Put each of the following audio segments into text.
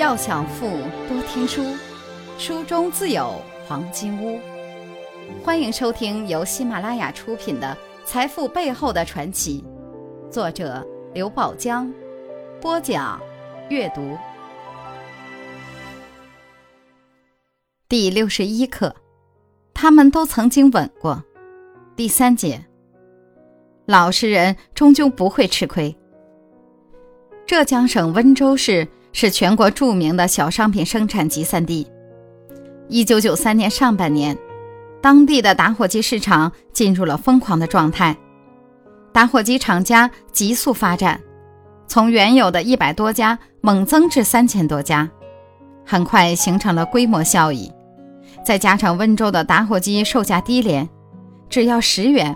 要想富，多听书，书中自有黄金屋。欢迎收听由喜马拉雅出品的《财富背后的传奇》，作者刘宝江，播讲阅读。第六十一课，他们都曾经吻过。第三节，老实人终究不会吃亏。浙江省温州市。是全国著名的小商品生产集散地。一九九三年上半年，当地的打火机市场进入了疯狂的状态，打火机厂家急速发展，从原有的一百多家猛增至三千多家，很快形成了规模效益。再加上温州的打火机售价低廉，只要十元，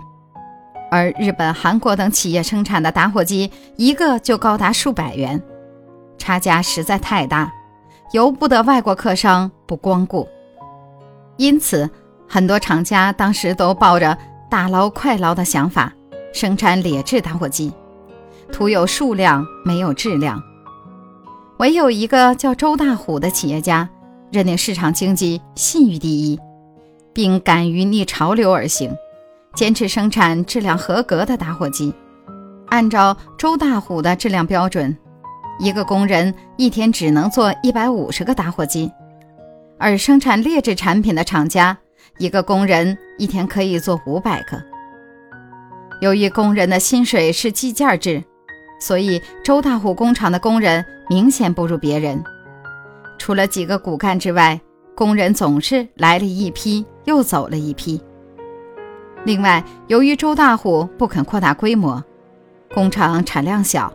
而日本、韩国等企业生产的打火机一个就高达数百元。差价实在太大，由不得外国客商不光顾。因此，很多厂家当时都抱着大捞快捞的想法，生产劣质打火机，图有数量没有质量。唯有一个叫周大虎的企业家，认定市场经济信誉第一，并敢于逆潮流而行，坚持生产质量合格的打火机，按照周大虎的质量标准。一个工人一天只能做一百五十个打火机，而生产劣质产品的厂家，一个工人一天可以做五百个。由于工人的薪水是计件制，所以周大虎工厂的工人明显不如别人。除了几个骨干之外，工人总是来了一批又走了一批。另外，由于周大虎不肯扩大规模，工厂产量小。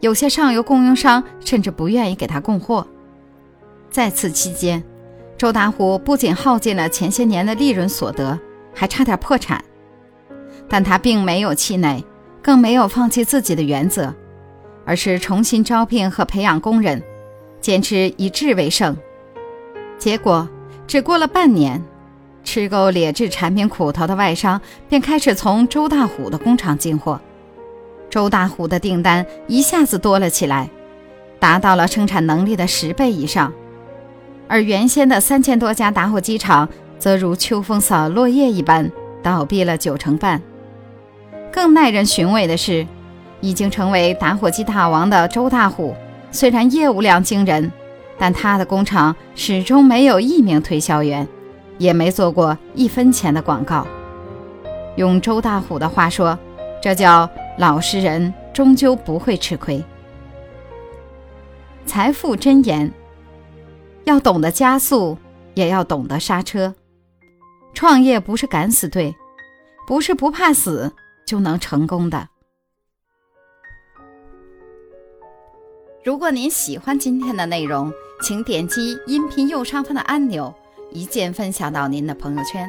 有些上游供应商甚至不愿意给他供货。在此期间，周大虎不仅耗尽了前些年的利润所得，还差点破产。但他并没有气馁，更没有放弃自己的原则，而是重新招聘和培养工人，坚持以质为胜。结果，只过了半年，吃够劣质产品苦头的外商便开始从周大虎的工厂进货。周大虎的订单一下子多了起来，达到了生产能力的十倍以上，而原先的三千多家打火机厂则如秋风扫落叶一般倒闭了九成半。更耐人寻味的是，已经成为打火机大王的周大虎，虽然业务量惊人，但他的工厂始终没有一名推销员，也没做过一分钱的广告。用周大虎的话说，这叫。老实人终究不会吃亏。财富箴言：要懂得加速，也要懂得刹车。创业不是敢死队，不是不怕死就能成功的。如果您喜欢今天的内容，请点击音频右上方的按钮，一键分享到您的朋友圈。